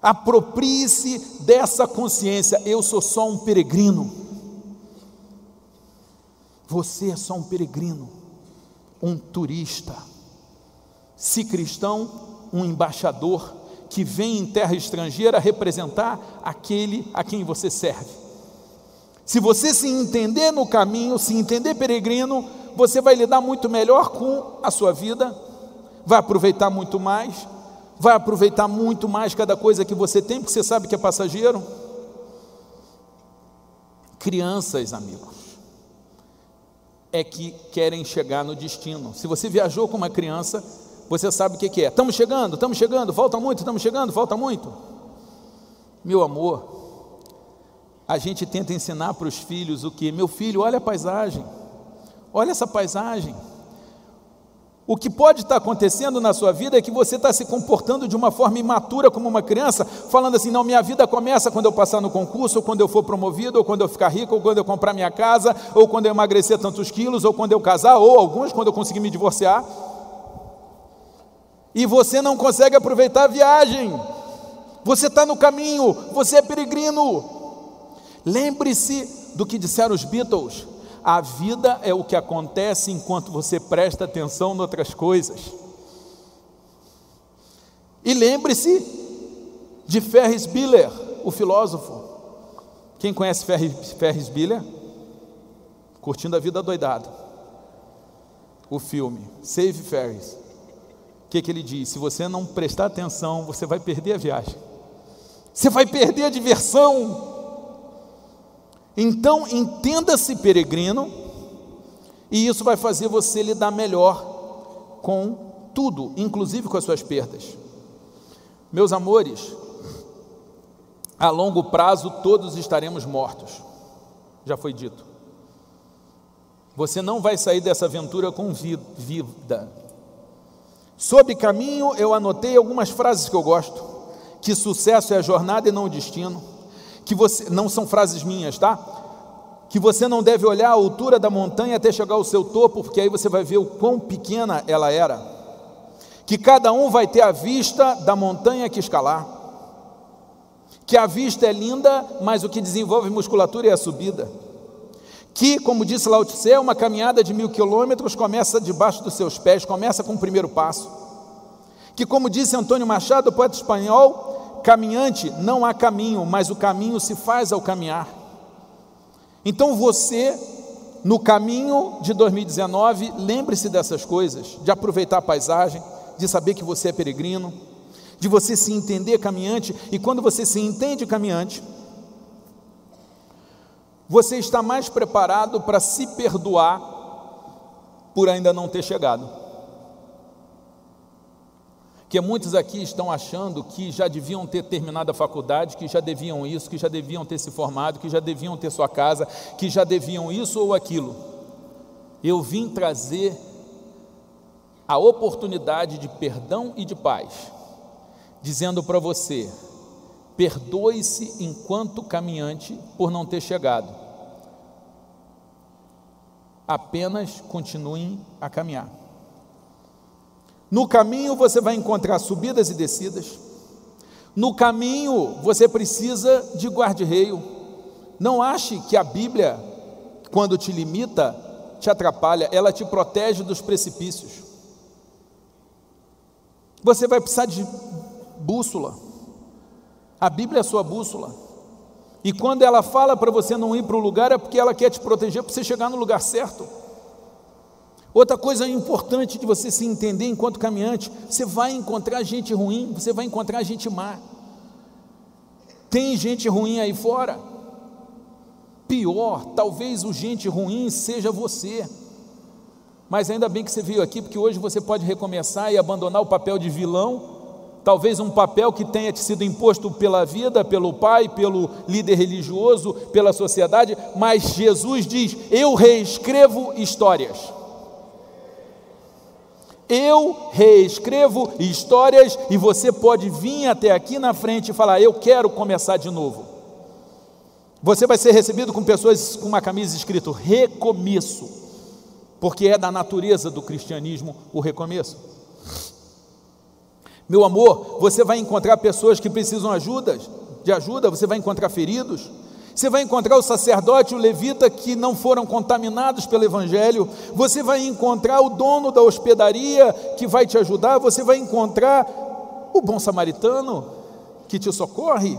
[SPEAKER 1] Aproprie-se dessa consciência. Eu sou só um peregrino. Você é só um peregrino, um turista. Se cristão, um embaixador que vem em terra estrangeira representar aquele a quem você serve. Se você se entender no caminho, se entender peregrino, você vai lidar muito melhor com a sua vida, vai aproveitar muito mais, vai aproveitar muito mais cada coisa que você tem, porque você sabe que é passageiro. Crianças, amigos, é que querem chegar no destino. Se você viajou com uma criança, você sabe o que é. Estamos chegando, estamos chegando, falta muito, estamos chegando, falta muito. Meu amor, a gente tenta ensinar para os filhos o que? Meu filho, olha a paisagem, olha essa paisagem. O que pode estar acontecendo na sua vida é que você está se comportando de uma forma imatura como uma criança, falando assim: não, minha vida começa quando eu passar no concurso, ou quando eu for promovido, ou quando eu ficar rico, ou quando eu comprar minha casa, ou quando eu emagrecer tantos quilos, ou quando eu casar, ou alguns quando eu conseguir me divorciar. E você não consegue aproveitar a viagem, você está no caminho, você é peregrino, Lembre-se do que disseram os Beatles: a vida é o que acontece enquanto você presta atenção em outras coisas. E lembre-se de Ferris Bueller, o filósofo. Quem conhece Ferris, Bueller? Curtindo a vida doidado. O filme Save Ferris. O que, que ele diz? Se você não prestar atenção, você vai perder a viagem. Você vai perder a diversão. Então, entenda-se peregrino, e isso vai fazer você lidar melhor com tudo, inclusive com as suas perdas. Meus amores, a longo prazo todos estaremos mortos, já foi dito. Você não vai sair dessa aventura com vida. Sobre caminho, eu anotei algumas frases que eu gosto: que sucesso é a jornada e não o destino que você não são frases minhas, tá? Que você não deve olhar a altura da montanha até chegar ao seu topo, porque aí você vai ver o quão pequena ela era. Que cada um vai ter a vista da montanha que escalar. Que a vista é linda, mas o que desenvolve musculatura é a subida. Que, como disse Lao uma caminhada de mil quilômetros começa debaixo dos seus pés, começa com o primeiro passo. Que, como disse Antônio Machado, poeta espanhol, Caminhante, não há caminho, mas o caminho se faz ao caminhar. Então você, no caminho de 2019, lembre-se dessas coisas, de aproveitar a paisagem, de saber que você é peregrino, de você se entender caminhante, e quando você se entende caminhante, você está mais preparado para se perdoar por ainda não ter chegado que muitos aqui estão achando que já deviam ter terminado a faculdade, que já deviam isso, que já deviam ter se formado, que já deviam ter sua casa, que já deviam isso ou aquilo. Eu vim trazer a oportunidade de perdão e de paz, dizendo para você: perdoe-se enquanto caminhante por não ter chegado. Apenas continuem a caminhar. No caminho você vai encontrar subidas e descidas. No caminho você precisa de guarda-reio. Não ache que a Bíblia, quando te limita, te atrapalha, ela te protege dos precipícios. Você vai precisar de bússola. A Bíblia é a sua bússola. E quando ela fala para você não ir para o lugar, é porque ela quer te proteger para você chegar no lugar certo. Outra coisa importante de você se entender enquanto caminhante, você vai encontrar gente ruim, você vai encontrar gente má. Tem gente ruim aí fora. Pior, talvez o gente ruim seja você. Mas ainda bem que você veio aqui, porque hoje você pode recomeçar e abandonar o papel de vilão talvez um papel que tenha te sido imposto pela vida, pelo pai, pelo líder religioso, pela sociedade, mas Jesus diz: Eu reescrevo histórias. Eu reescrevo histórias e você pode vir até aqui na frente e falar: Eu quero começar de novo. Você vai ser recebido com pessoas com uma camisa escrito recomeço, porque é da natureza do cristianismo o recomeço. Meu amor, você vai encontrar pessoas que precisam ajuda, de ajuda, você vai encontrar feridos, você vai encontrar o sacerdote o levita que não foram contaminados pelo Evangelho, você vai encontrar o dono da hospedaria que vai te ajudar, você vai encontrar o bom samaritano que te socorre.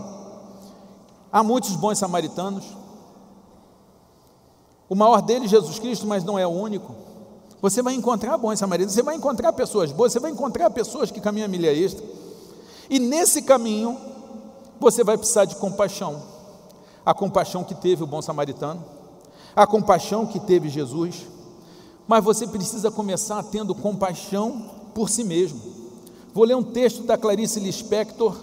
[SPEAKER 1] Há muitos bons samaritanos. O maior deles, Jesus Cristo, mas não é o único. Você vai encontrar bons samaritanos, você vai encontrar pessoas boas, você vai encontrar pessoas que caminham a milha extra. E nesse caminho, você vai precisar de compaixão. A compaixão que teve o bom samaritano, a compaixão que teve Jesus. Mas você precisa começar tendo compaixão por si mesmo. Vou ler um texto da Clarice Lispector,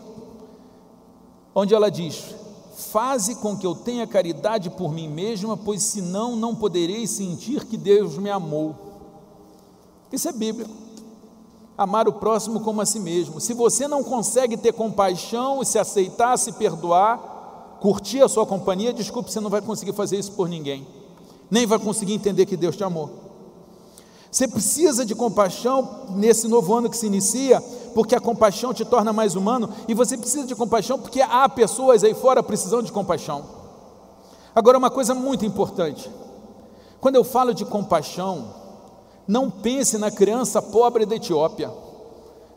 [SPEAKER 1] onde ela diz: Faze com que eu tenha caridade por mim mesma, pois senão não poderei sentir que Deus me amou. Isso é bíblico. Amar o próximo como a si mesmo. Se você não consegue ter compaixão, se aceitar, se perdoar, curtir a sua companhia, desculpe, você não vai conseguir fazer isso por ninguém. Nem vai conseguir entender que Deus te amou. Você precisa de compaixão nesse novo ano que se inicia, porque a compaixão te torna mais humano, e você precisa de compaixão porque há pessoas aí fora precisando de compaixão. Agora, uma coisa muito importante: quando eu falo de compaixão, não pense na criança pobre da Etiópia.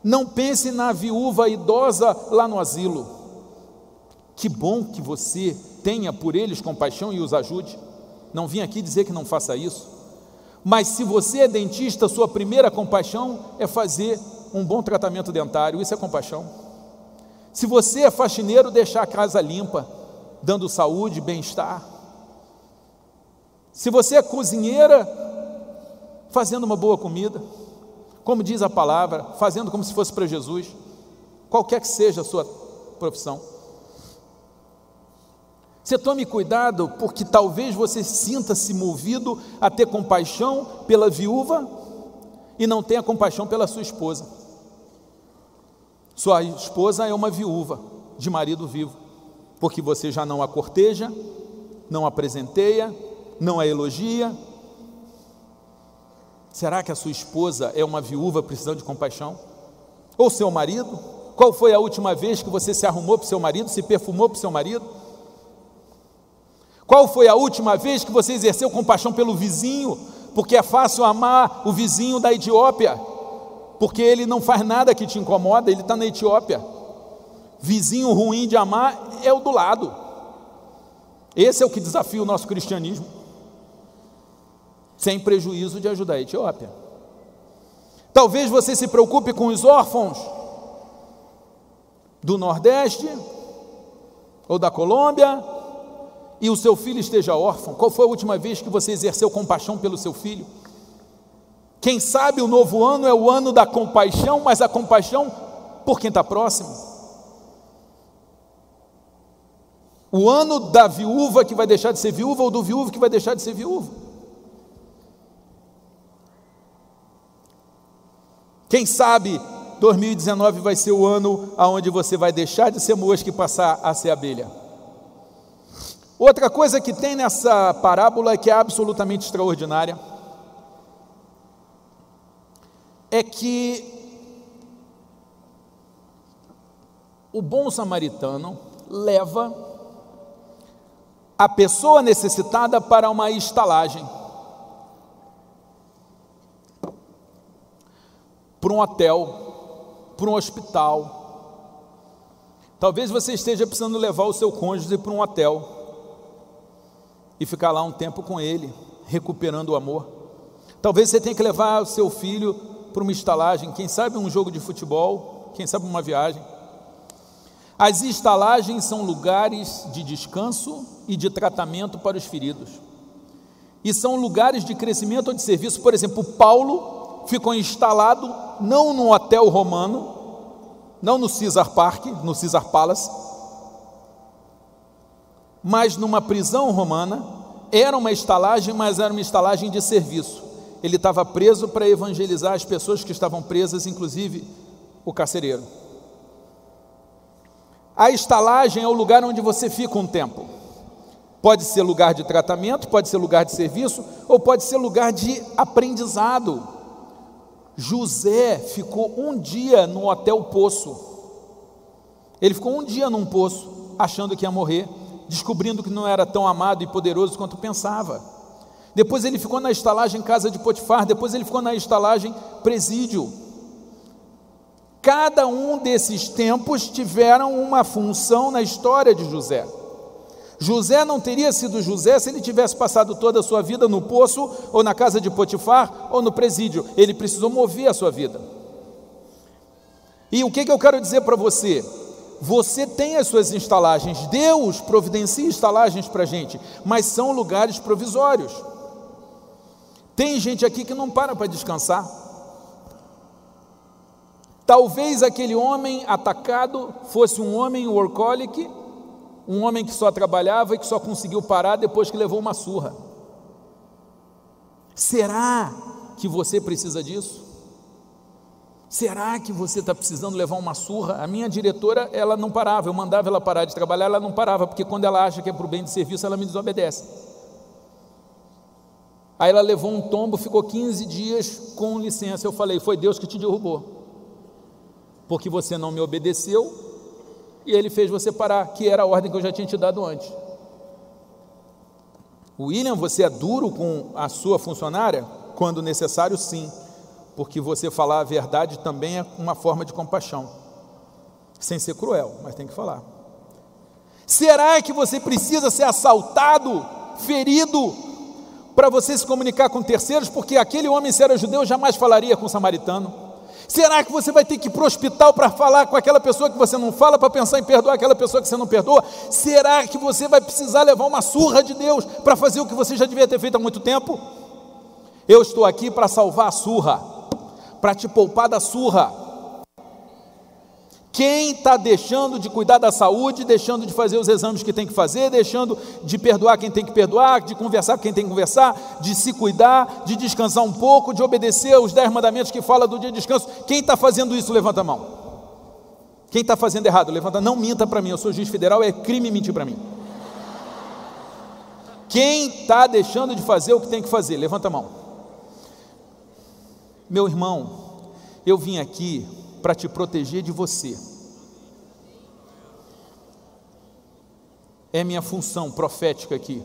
[SPEAKER 1] Não pense na viúva idosa lá no asilo. Que bom que você tenha por eles compaixão e os ajude. Não vim aqui dizer que não faça isso. Mas se você é dentista, sua primeira compaixão é fazer um bom tratamento dentário. Isso é compaixão. Se você é faxineiro, deixar a casa limpa, dando saúde, bem-estar. Se você é cozinheira, fazendo uma boa comida, como diz a palavra, fazendo como se fosse para Jesus, qualquer que seja a sua profissão. Você tome cuidado, porque talvez você sinta-se movido a ter compaixão pela viúva e não tenha compaixão pela sua esposa. Sua esposa é uma viúva de marido vivo, porque você já não a corteja, não a presenteia, não a elogia, Será que a sua esposa é uma viúva precisando de compaixão? Ou seu marido? Qual foi a última vez que você se arrumou para o seu marido, se perfumou para o seu marido? Qual foi a última vez que você exerceu compaixão pelo vizinho? Porque é fácil amar o vizinho da Etiópia, porque ele não faz nada que te incomoda, ele está na Etiópia. Vizinho ruim de amar é o do lado. Esse é o que desafia o nosso cristianismo sem prejuízo de ajudar a Etiópia. Talvez você se preocupe com os órfãos do Nordeste ou da Colômbia e o seu filho esteja órfão. Qual foi a última vez que você exerceu compaixão pelo seu filho? Quem sabe o novo ano é o ano da compaixão, mas a compaixão por quem está próximo. O ano da viúva que vai deixar de ser viúva ou do viúvo que vai deixar de ser viúvo. Quem sabe 2019 vai ser o ano onde você vai deixar de ser mosca e passar a ser abelha. Outra coisa que tem nessa parábola que é absolutamente extraordinária é que o bom samaritano leva a pessoa necessitada para uma estalagem. Para um hotel, para um hospital. Talvez você esteja precisando levar o seu cônjuge para um hotel e ficar lá um tempo com ele, recuperando o amor. Talvez você tenha que levar o seu filho para uma estalagem, quem sabe um jogo de futebol, quem sabe uma viagem. As estalagens são lugares de descanso e de tratamento para os feridos. E são lugares de crescimento ou de serviço. Por exemplo, Paulo ficou instalado não no hotel romano, não no Caesar Park, no Caesar Palace, mas numa prisão romana. Era uma estalagem, mas era uma estalagem de serviço. Ele estava preso para evangelizar as pessoas que estavam presas, inclusive o carcereiro. A estalagem é o lugar onde você fica um tempo. Pode ser lugar de tratamento, pode ser lugar de serviço, ou pode ser lugar de aprendizado. José ficou um dia no hotel Poço. Ele ficou um dia num poço, achando que ia morrer, descobrindo que não era tão amado e poderoso quanto pensava. Depois ele ficou na estalagem casa de Potifar, depois ele ficou na estalagem presídio. Cada um desses tempos tiveram uma função na história de José. José não teria sido José se ele tivesse passado toda a sua vida no poço, ou na casa de Potifar, ou no presídio. Ele precisou mover a sua vida. E o que, que eu quero dizer para você? Você tem as suas instalagens, Deus providencia instalagens para a gente, mas são lugares provisórios. Tem gente aqui que não para para descansar. Talvez aquele homem atacado fosse um homem workaholic um homem que só trabalhava e que só conseguiu parar depois que levou uma surra. Será que você precisa disso? Será que você está precisando levar uma surra? A minha diretora, ela não parava, eu mandava ela parar de trabalhar, ela não parava, porque quando ela acha que é para o bem de serviço, ela me desobedece. Aí ela levou um tombo, ficou 15 dias com licença. Eu falei: Foi Deus que te derrubou, porque você não me obedeceu e ele fez você parar, que era a ordem que eu já tinha te dado antes. William, você é duro com a sua funcionária? Quando necessário, sim, porque você falar a verdade também é uma forma de compaixão, sem ser cruel, mas tem que falar. Será que você precisa ser assaltado, ferido, para você se comunicar com terceiros? Porque aquele homem, se era judeu, jamais falaria com o samaritano. Será que você vai ter que ir para o hospital para falar com aquela pessoa que você não fala, para pensar em perdoar aquela pessoa que você não perdoa? Será que você vai precisar levar uma surra de Deus para fazer o que você já devia ter feito há muito tempo? Eu estou aqui para salvar a surra, para te poupar da surra. Quem está deixando de cuidar da saúde, deixando de fazer os exames que tem que fazer, deixando de perdoar quem tem que perdoar, de conversar com quem tem que conversar, de se cuidar, de descansar um pouco, de obedecer os dez mandamentos que fala do dia de descanso. Quem está fazendo isso, levanta a mão. Quem está fazendo errado, levanta. Não minta para mim, eu sou juiz federal, é crime mentir para mim. Quem está deixando de fazer o que tem que fazer, levanta a mão. Meu irmão, eu vim aqui para te proteger de você. É minha função profética aqui,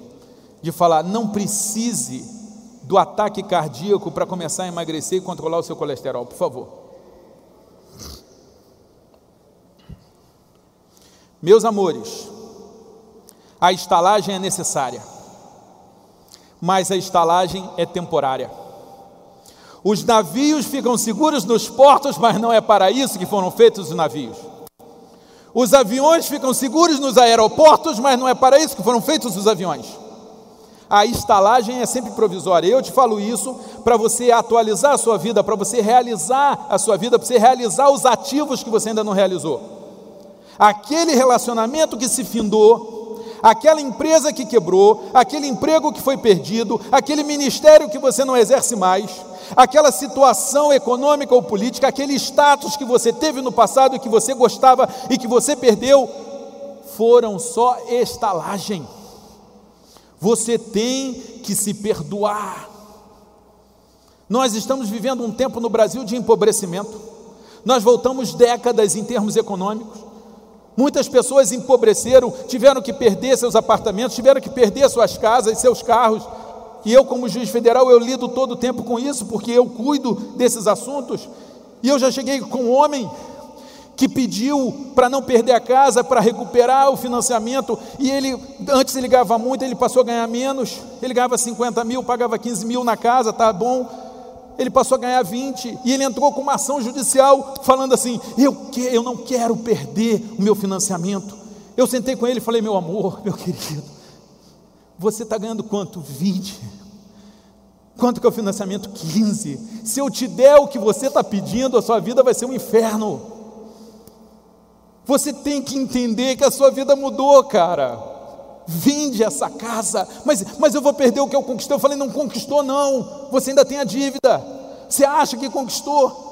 [SPEAKER 1] de falar, não precise do ataque cardíaco para começar a emagrecer e controlar o seu colesterol, por favor. Meus amores, a estalagem é necessária, mas a estalagem é temporária. Os navios ficam seguros nos portos, mas não é para isso que foram feitos os navios. Os aviões ficam seguros nos aeroportos, mas não é para isso que foram feitos os aviões. A estalagem é sempre provisória. Eu te falo isso para você atualizar a sua vida, para você realizar a sua vida, para você realizar os ativos que você ainda não realizou. Aquele relacionamento que se findou, aquela empresa que quebrou, aquele emprego que foi perdido, aquele ministério que você não exerce mais, aquela situação econômica ou política, aquele status que você teve no passado e que você gostava e que você perdeu, foram só estalagem. Você tem que se perdoar. Nós estamos vivendo um tempo no Brasil de empobrecimento. Nós voltamos décadas em termos econômicos. Muitas pessoas empobreceram, tiveram que perder seus apartamentos, tiveram que perder suas casas, seus carros, e eu, como juiz federal, eu lido todo o tempo com isso, porque eu cuido desses assuntos. E eu já cheguei com um homem que pediu para não perder a casa, para recuperar o financiamento, e ele, antes ele ganhava muito, ele passou a ganhar menos, ele ganhava 50 mil, pagava 15 mil na casa, tá bom, ele passou a ganhar 20, e ele entrou com uma ação judicial, falando assim, eu, que, eu não quero perder o meu financiamento, eu sentei com ele e falei, meu amor, meu querido, você está ganhando quanto? 20. Quanto que é o financiamento? 15. Se eu te der o que você está pedindo, a sua vida vai ser um inferno. Você tem que entender que a sua vida mudou, cara. Vende essa casa, mas, mas eu vou perder o que eu conquistei. Eu falei, não conquistou, não. Você ainda tem a dívida. Você acha que conquistou?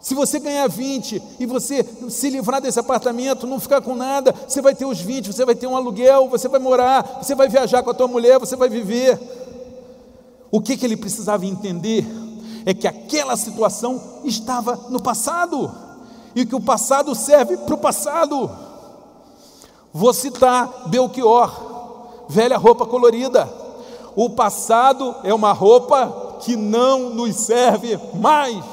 [SPEAKER 1] Se você ganhar 20 e você se livrar desse apartamento, não ficar com nada, você vai ter os 20, você vai ter um aluguel, você vai morar, você vai viajar com a tua mulher, você vai viver. O que, que ele precisava entender é que aquela situação estava no passado e que o passado serve para o passado. Vou citar Belchior, velha roupa colorida. O passado é uma roupa que não nos serve mais.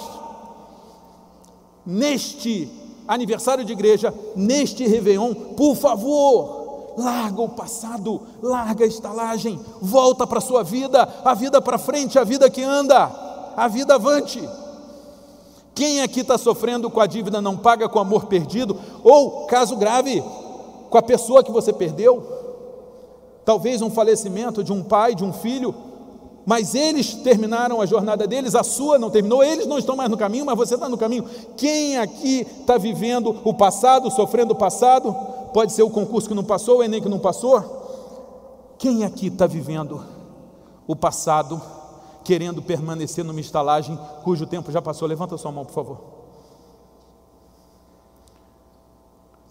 [SPEAKER 1] Neste aniversário de igreja, neste Réveillon, por favor, larga o passado, larga a estalagem, volta para a sua vida, a vida para frente, a vida que anda, a vida avante. Quem aqui está sofrendo com a dívida não paga com amor perdido, ou caso grave, com a pessoa que você perdeu? Talvez um falecimento de um pai, de um filho, mas eles terminaram a jornada deles, a sua não terminou, eles não estão mais no caminho, mas você está no caminho. Quem aqui está vivendo o passado, sofrendo o passado? Pode ser o concurso que não passou, o Enem que não passou. Quem aqui está vivendo o passado, querendo permanecer numa estalagem cujo tempo já passou? Levanta sua mão, por favor.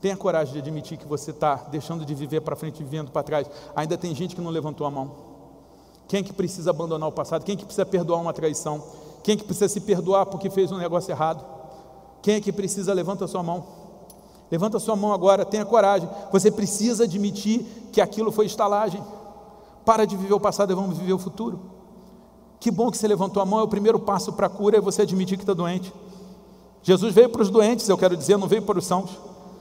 [SPEAKER 1] Tenha coragem de admitir que você está deixando de viver para frente e vivendo para trás. Ainda tem gente que não levantou a mão. Quem é que precisa abandonar o passado? Quem é que precisa perdoar uma traição? Quem é que precisa se perdoar porque fez um negócio errado? Quem é que precisa? Levanta sua mão. Levanta sua mão agora, tenha coragem. Você precisa admitir que aquilo foi estalagem. Para de viver o passado e vamos viver o futuro. Que bom que você levantou a mão, é o primeiro passo para a cura, é você admitir que está doente. Jesus veio para os doentes, eu quero dizer, não veio para os sãos.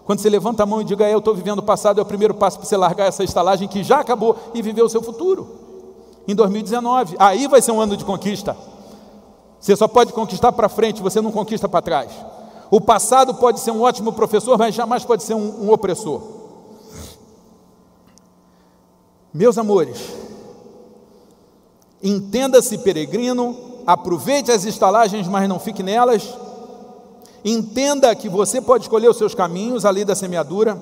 [SPEAKER 1] Quando você levanta a mão e diga, eu estou vivendo o passado, é o primeiro passo para você largar essa estalagem que já acabou e viver o seu futuro. Em 2019, aí vai ser um ano de conquista. Você só pode conquistar para frente, você não conquista para trás. O passado pode ser um ótimo professor, mas jamais pode ser um, um opressor. Meus amores, entenda-se peregrino, aproveite as estalagens, mas não fique nelas. Entenda que você pode escolher os seus caminhos, a lei da semeadura,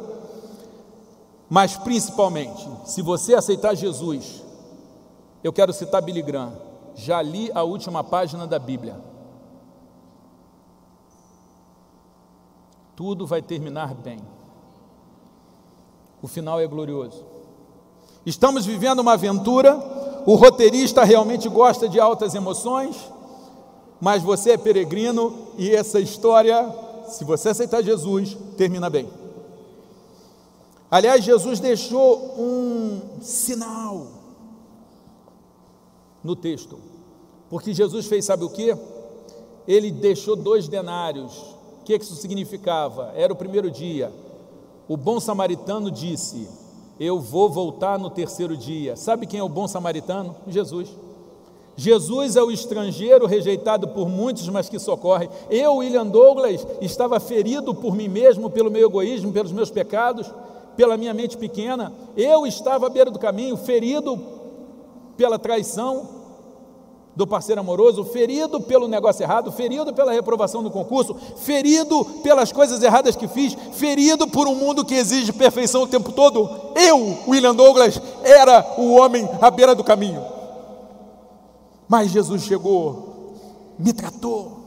[SPEAKER 1] mas principalmente, se você aceitar Jesus, eu quero citar Billy Graham, já li a última página da Bíblia. Tudo vai terminar bem. O final é glorioso. Estamos vivendo uma aventura, o roteirista realmente gosta de altas emoções, mas você é peregrino e essa história, se você aceitar Jesus, termina bem. Aliás, Jesus deixou um sinal no texto, porque Jesus fez, sabe o que? Ele deixou dois denários o que isso significava? Era o primeiro dia. O bom samaritano disse: Eu vou voltar no terceiro dia. Sabe quem é o bom samaritano? Jesus. Jesus é o estrangeiro rejeitado por muitos, mas que socorre. Eu, William Douglas, estava ferido por mim mesmo, pelo meu egoísmo, pelos meus pecados, pela minha mente pequena. Eu estava à beira do caminho, ferido pela traição, do parceiro amoroso, ferido pelo negócio errado, ferido pela reprovação no concurso, ferido pelas coisas erradas que fiz, ferido por um mundo que exige perfeição o tempo todo. Eu, William Douglas, era o homem à beira do caminho. Mas Jesus chegou, me tratou,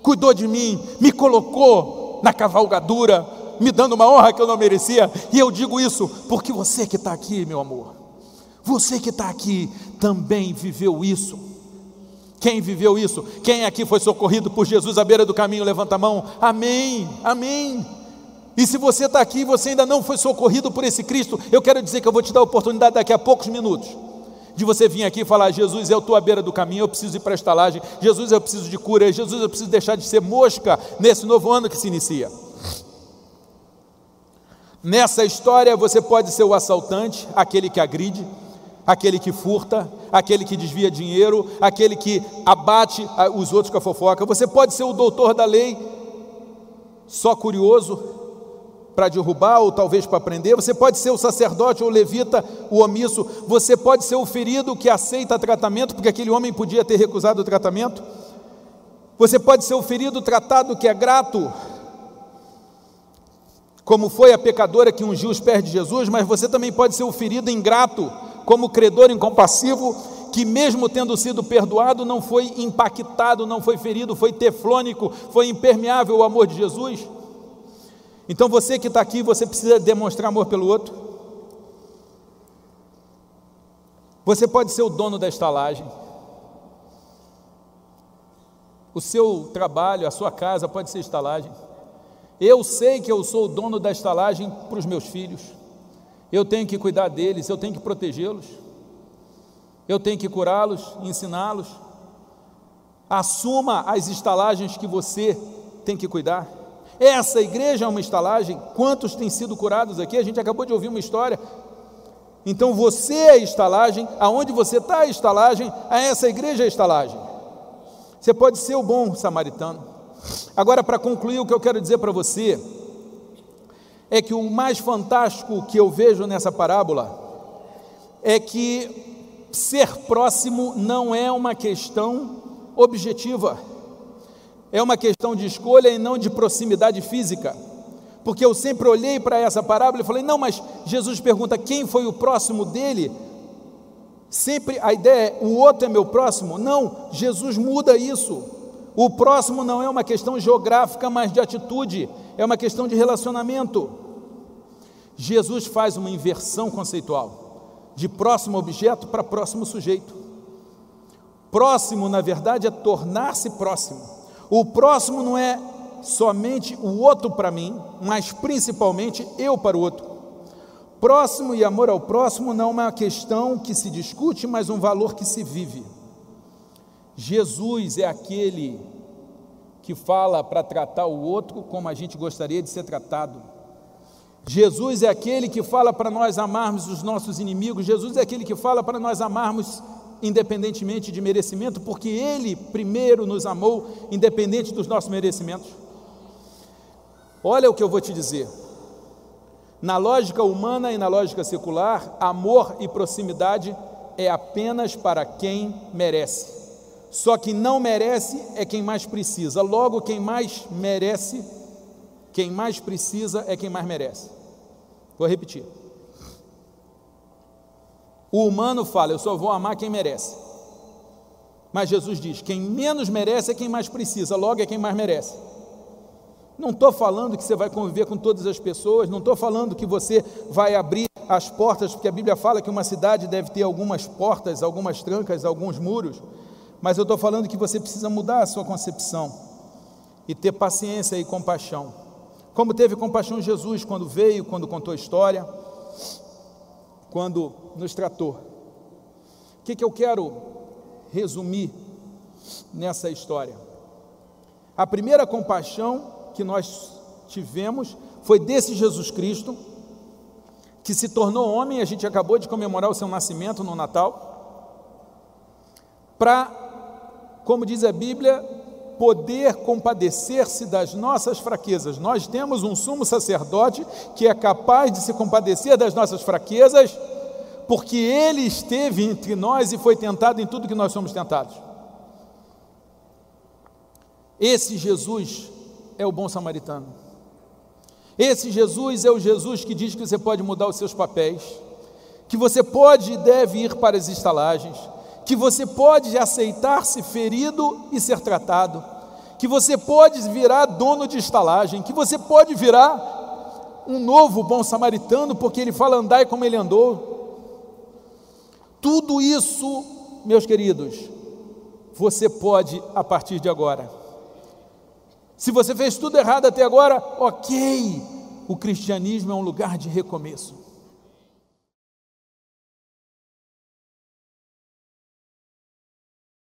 [SPEAKER 1] cuidou de mim, me colocou na cavalgadura, me dando uma honra que eu não merecia. E eu digo isso porque você que está aqui, meu amor, você que está aqui também viveu isso. Quem viveu isso? Quem aqui foi socorrido por Jesus à beira do caminho? Levanta a mão. Amém, amém. E se você está aqui e você ainda não foi socorrido por esse Cristo, eu quero dizer que eu vou te dar a oportunidade daqui a poucos minutos de você vir aqui e falar: Jesus, eu estou à beira do caminho, eu preciso ir para a estalagem. Jesus, eu preciso de cura. Jesus, eu preciso deixar de ser mosca nesse novo ano que se inicia. Nessa história, você pode ser o assaltante, aquele que agride aquele que furta, aquele que desvia dinheiro, aquele que abate os outros com a fofoca. Você pode ser o doutor da lei, só curioso, para derrubar ou talvez para prender, você pode ser o sacerdote ou levita, o omisso, você pode ser o ferido que aceita tratamento, porque aquele homem podia ter recusado o tratamento. Você pode ser o ferido tratado que é grato, como foi a pecadora que ungiu os pés de Jesus, mas você também pode ser o ferido ingrato, como credor incompassivo, que mesmo tendo sido perdoado, não foi impactado, não foi ferido, foi teflônico, foi impermeável o amor de Jesus. Então você que está aqui, você precisa demonstrar amor pelo outro. Você pode ser o dono da estalagem. O seu trabalho, a sua casa pode ser estalagem. Eu sei que eu sou o dono da estalagem para os meus filhos. Eu tenho que cuidar deles, eu tenho que protegê-los. Eu tenho que curá-los, ensiná-los. Assuma as estalagens que você tem que cuidar. Essa igreja é uma estalagem. Quantos têm sido curados aqui? A gente acabou de ouvir uma história. Então você é a estalagem, aonde você está a estalagem, a essa igreja é a estalagem. Você pode ser o bom samaritano. Agora, para concluir, o que eu quero dizer para você é que o mais fantástico que eu vejo nessa parábola é que ser próximo não é uma questão objetiva, é uma questão de escolha e não de proximidade física. Porque eu sempre olhei para essa parábola e falei: não, mas Jesus pergunta quem foi o próximo dele. Sempre a ideia é: o outro é meu próximo? Não, Jesus muda isso. O próximo não é uma questão geográfica, mas de atitude, é uma questão de relacionamento. Jesus faz uma inversão conceitual, de próximo objeto para próximo sujeito. Próximo, na verdade, é tornar-se próximo. O próximo não é somente o outro para mim, mas principalmente eu para o outro. Próximo e amor ao próximo não é uma questão que se discute, mas um valor que se vive. Jesus é aquele que fala para tratar o outro como a gente gostaria de ser tratado. Jesus é aquele que fala para nós amarmos os nossos inimigos. Jesus é aquele que fala para nós amarmos independentemente de merecimento, porque Ele primeiro nos amou, independente dos nossos merecimentos. Olha o que eu vou te dizer. Na lógica humana e na lógica secular, amor e proximidade é apenas para quem merece. Só que não merece é quem mais precisa. Logo, quem mais merece, quem mais precisa é quem mais merece. Vou repetir. O humano fala, eu só vou amar quem merece. Mas Jesus diz: quem menos merece é quem mais precisa, logo é quem mais merece. Não estou falando que você vai conviver com todas as pessoas, não estou falando que você vai abrir as portas, porque a Bíblia fala que uma cidade deve ter algumas portas, algumas trancas, alguns muros mas eu estou falando que você precisa mudar a sua concepção e ter paciência e compaixão. Como teve compaixão Jesus quando veio, quando contou a história, quando nos tratou. O que, que eu quero resumir nessa história? A primeira compaixão que nós tivemos foi desse Jesus Cristo, que se tornou homem, a gente acabou de comemorar o seu nascimento no Natal, para como diz a Bíblia, poder compadecer-se das nossas fraquezas. Nós temos um sumo sacerdote que é capaz de se compadecer das nossas fraquezas, porque ele esteve entre nós e foi tentado em tudo que nós somos tentados. Esse Jesus é o bom samaritano. Esse Jesus é o Jesus que diz que você pode mudar os seus papéis, que você pode e deve ir para as estalagens, que você pode aceitar-se ferido e ser tratado, que você pode virar dono de estalagem, que você pode virar um novo bom samaritano, porque ele fala andai como ele andou. Tudo isso, meus queridos, você pode a partir de agora. Se você fez tudo errado até agora, ok, o cristianismo é um lugar de recomeço.